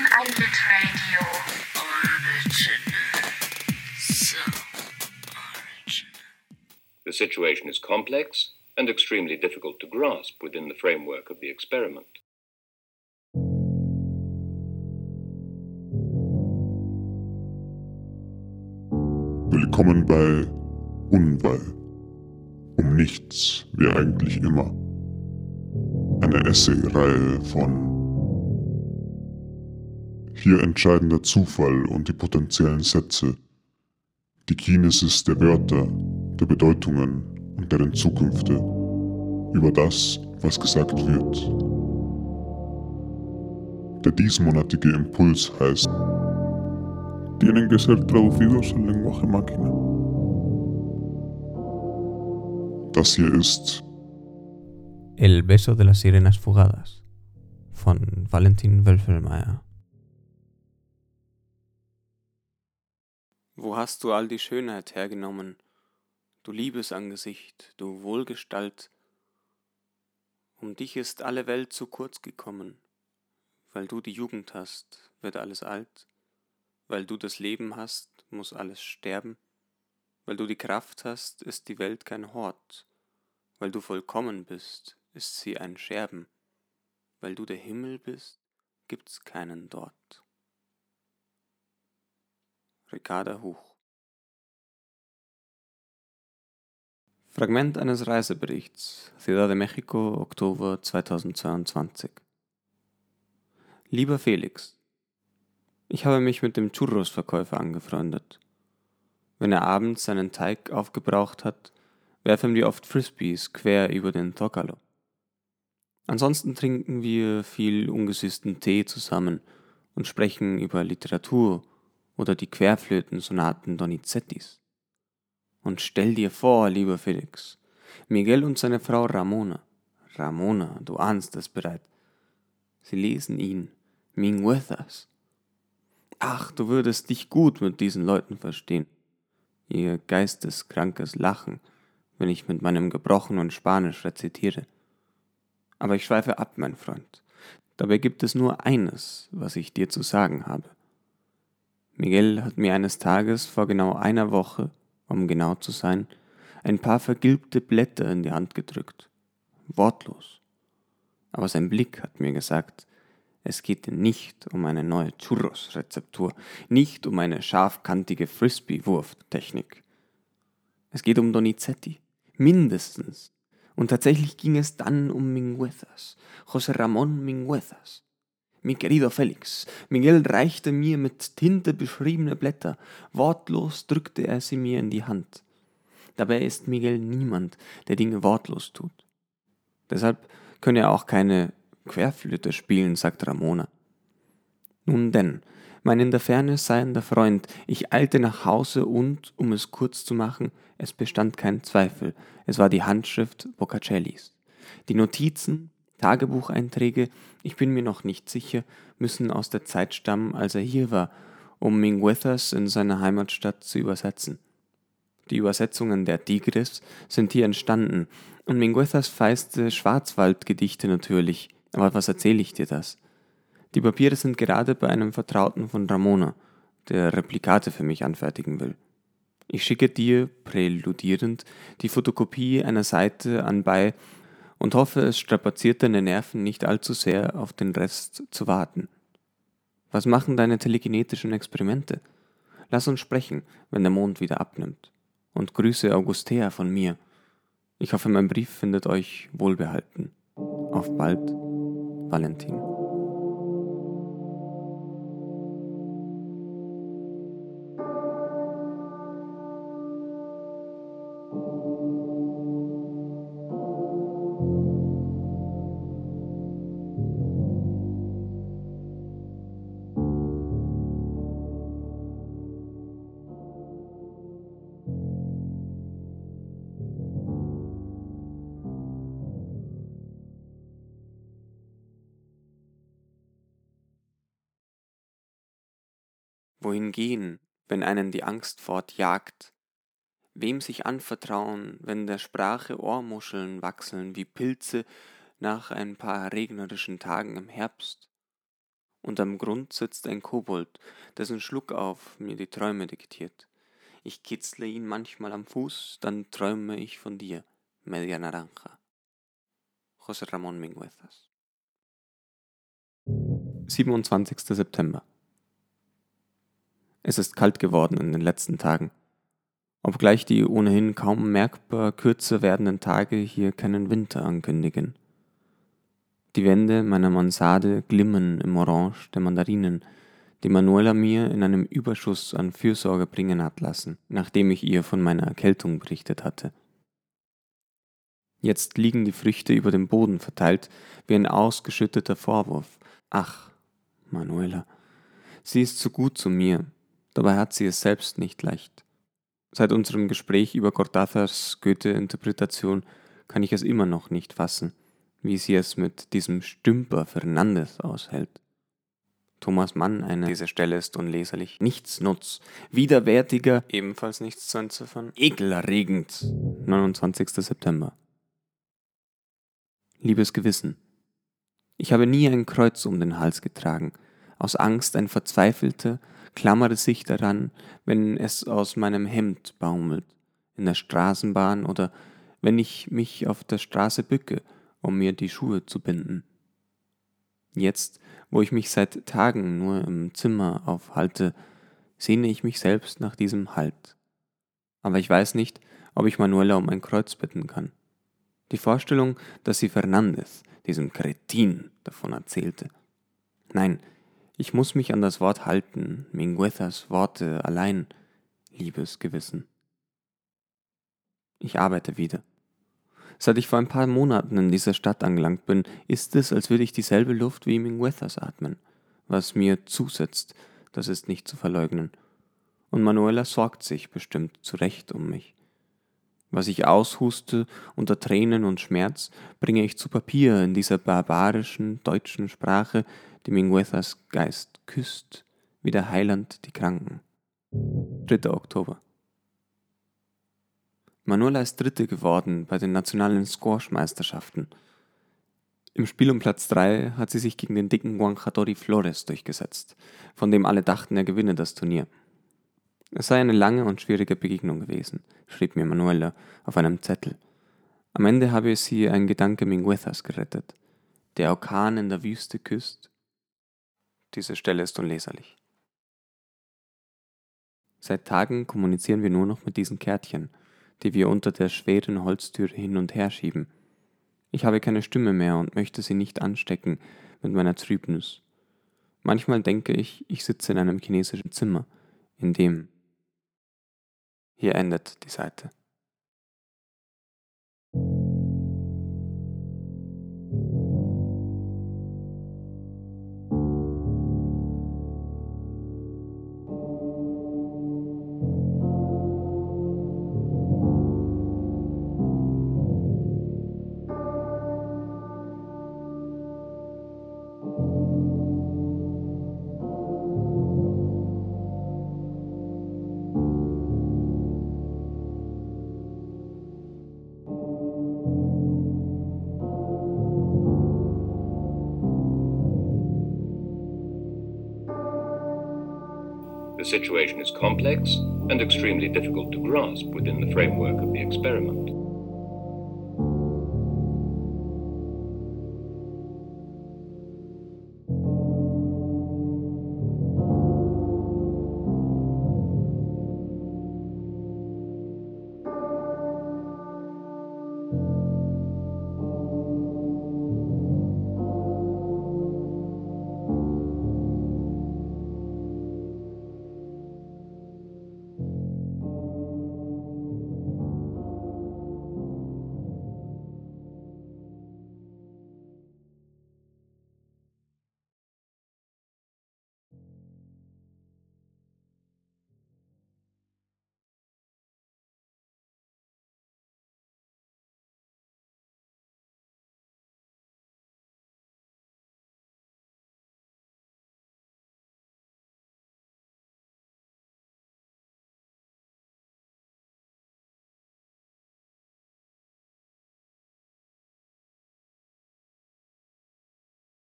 Urban Island Radio. The situation is complex and extremely difficult to grasp within the framework of the experiment. Willkommen bei Unwall. Um nichts wie eigentlich immer. Eine Essay-Reihe von Hier entscheiden der Zufall und die potenziellen Sätze, die Kinesis der Wörter, der Bedeutungen und deren Zukünfte über das, was gesagt wird. Der diesmonatige Impuls heißt Tienen que ser traducidos en lenguaje máquina. Das hier ist El beso de las sirenas fugadas von Valentin Wölfelmeier. Wo hast du all die Schönheit hergenommen, du Liebesangesicht, du Wohlgestalt? Um dich ist alle Welt zu kurz gekommen, weil du die Jugend hast, wird alles alt, weil du das Leben hast, muss alles sterben, weil du die Kraft hast, ist die Welt kein Hort, weil du vollkommen bist, ist sie ein Scherben, weil du der Himmel bist, gibt's keinen dort. Ricarda Huch Fragment eines Reiseberichts, Ciudad de Mexico, Oktober 2022 Lieber Felix, ich habe mich mit dem Churros-Verkäufer angefreundet. Wenn er abends seinen Teig aufgebraucht hat, werfen wir oft Frisbees quer über den Zocalo. Ansonsten trinken wir viel ungesüßten Tee zusammen und sprechen über Literatur oder die Querflötensonaten Donizettis. Und stell dir vor, lieber Felix, Miguel und seine Frau Ramona, Ramona, du ahnst es bereits, sie lesen ihn, Minguezas. Ach, du würdest dich gut mit diesen Leuten verstehen. Ihr geisteskrankes Lachen, wenn ich mit meinem gebrochenen Spanisch rezitiere. Aber ich schweife ab, mein Freund. Dabei gibt es nur eines, was ich dir zu sagen habe. Miguel hat mir eines Tages vor genau einer Woche, um genau zu sein, ein paar vergilbte Blätter in die Hand gedrückt. Wortlos. Aber sein Blick hat mir gesagt, es geht nicht um eine neue Churros-Rezeptur, nicht um eine scharfkantige Frisbee-Wurftechnik. Es geht um Donizetti, mindestens. Und tatsächlich ging es dann um Minguezas, José Ramón Minguezas. Mi querido Felix, Miguel reichte mir mit Tinte beschriebene Blätter, wortlos drückte er sie mir in die Hand. Dabei ist Miguel niemand, der Dinge wortlos tut. Deshalb könne er auch keine Querflöte spielen, sagt Ramona. Nun denn, mein in der Ferne seiender Freund, ich eilte nach Hause und, um es kurz zu machen, es bestand kein Zweifel, es war die Handschrift Boccacellis. Die Notizen, Tagebucheinträge, ich bin mir noch nicht sicher, müssen aus der Zeit stammen, als er hier war, um Minguezas in seiner Heimatstadt zu übersetzen. Die Übersetzungen der Tigris sind hier entstanden und Minguezas feiste Schwarzwaldgedichte natürlich. Aber was erzähle ich dir das? Die Papiere sind gerade bei einem Vertrauten von Ramona, der Replikate für mich anfertigen will. Ich schicke dir, präludierend, die Fotokopie einer Seite anbei und hoffe, es strapaziert deine Nerven nicht allzu sehr, auf den Rest zu warten. Was machen deine telekinetischen Experimente? Lass uns sprechen, wenn der Mond wieder abnimmt. Und grüße Augustea von mir. Ich hoffe, mein Brief findet euch wohlbehalten. Auf bald, Valentin. Wohin gehen, wenn einen die Angst fortjagt? Wem sich anvertrauen, wenn der Sprache Ohrmuscheln wachseln wie Pilze nach ein paar regnerischen Tagen im Herbst? und am Grund sitzt ein Kobold, dessen Schluckauf mir die Träume diktiert. Ich kitzle ihn manchmal am Fuß, dann träume ich von dir, Media Naranja. José Ramón Minguezas. 27. September. Es ist kalt geworden in den letzten Tagen. Obgleich die ohnehin kaum merkbar kürzer werdenden Tage hier keinen Winter ankündigen. Die Wände meiner Mansarde glimmen im Orange der Mandarinen, die Manuela mir in einem Überschuss an Fürsorge bringen hat lassen, nachdem ich ihr von meiner Erkältung berichtet hatte. Jetzt liegen die Früchte über dem Boden verteilt, wie ein ausgeschütteter Vorwurf. Ach, Manuela, sie ist so gut zu mir, dabei hat sie es selbst nicht leicht. Seit unserem Gespräch über Cortázars Goethe-Interpretation kann ich es immer noch nicht fassen wie sie es mit diesem Stümper Fernandes aushält. Thomas Mann, eine diese Stelle ist unleserlich, nichtsnutz, widerwärtiger, ebenfalls nichts zu entziffern, ekelerregend. 29. September. Liebes Gewissen, ich habe nie ein Kreuz um den Hals getragen, aus Angst ein Verzweifelter klammere sich daran, wenn es aus meinem Hemd baumelt, in der Straßenbahn oder wenn ich mich auf der Straße bücke um mir die Schuhe zu binden. Jetzt, wo ich mich seit Tagen nur im Zimmer aufhalte, sehne ich mich selbst nach diesem Halt. Aber ich weiß nicht, ob ich Manuela um ein Kreuz bitten kann. Die Vorstellung, dass sie Fernandez, diesem Kretin, davon erzählte. Nein, ich muss mich an das Wort halten, Minguezas Worte allein, liebes Gewissen. Ich arbeite wieder. Seit ich vor ein paar Monaten in dieser Stadt angelangt bin, ist es, als würde ich dieselbe Luft wie Minguezas atmen. Was mir zusetzt, das ist nicht zu verleugnen. Und Manuela sorgt sich bestimmt zu Recht um mich. Was ich aushuste unter Tränen und Schmerz, bringe ich zu Papier in dieser barbarischen deutschen Sprache, die Minguezas Geist küsst, wie der Heiland die Kranken. 3. Oktober. Manuela ist Dritte geworden bei den nationalen Squash-Meisterschaften. Im Spiel um Platz 3 hat sie sich gegen den dicken Juanjadori Flores durchgesetzt, von dem alle dachten, er gewinne das Turnier. Es sei eine lange und schwierige Begegnung gewesen, schrieb mir Manuela auf einem Zettel. Am Ende habe sie ein Gedanke Minguezas gerettet. Der Orkan in der Wüste küsst. Diese Stelle ist unleserlich. Seit Tagen kommunizieren wir nur noch mit diesen Kärtchen – die wir unter der schweren Holztüre hin und her schieben. Ich habe keine Stimme mehr und möchte sie nicht anstecken mit meiner Trübnis. Manchmal denke ich, ich sitze in einem chinesischen Zimmer, in dem. Hier endet die Seite. The situation is complex and extremely difficult to grasp within the framework of the experiment.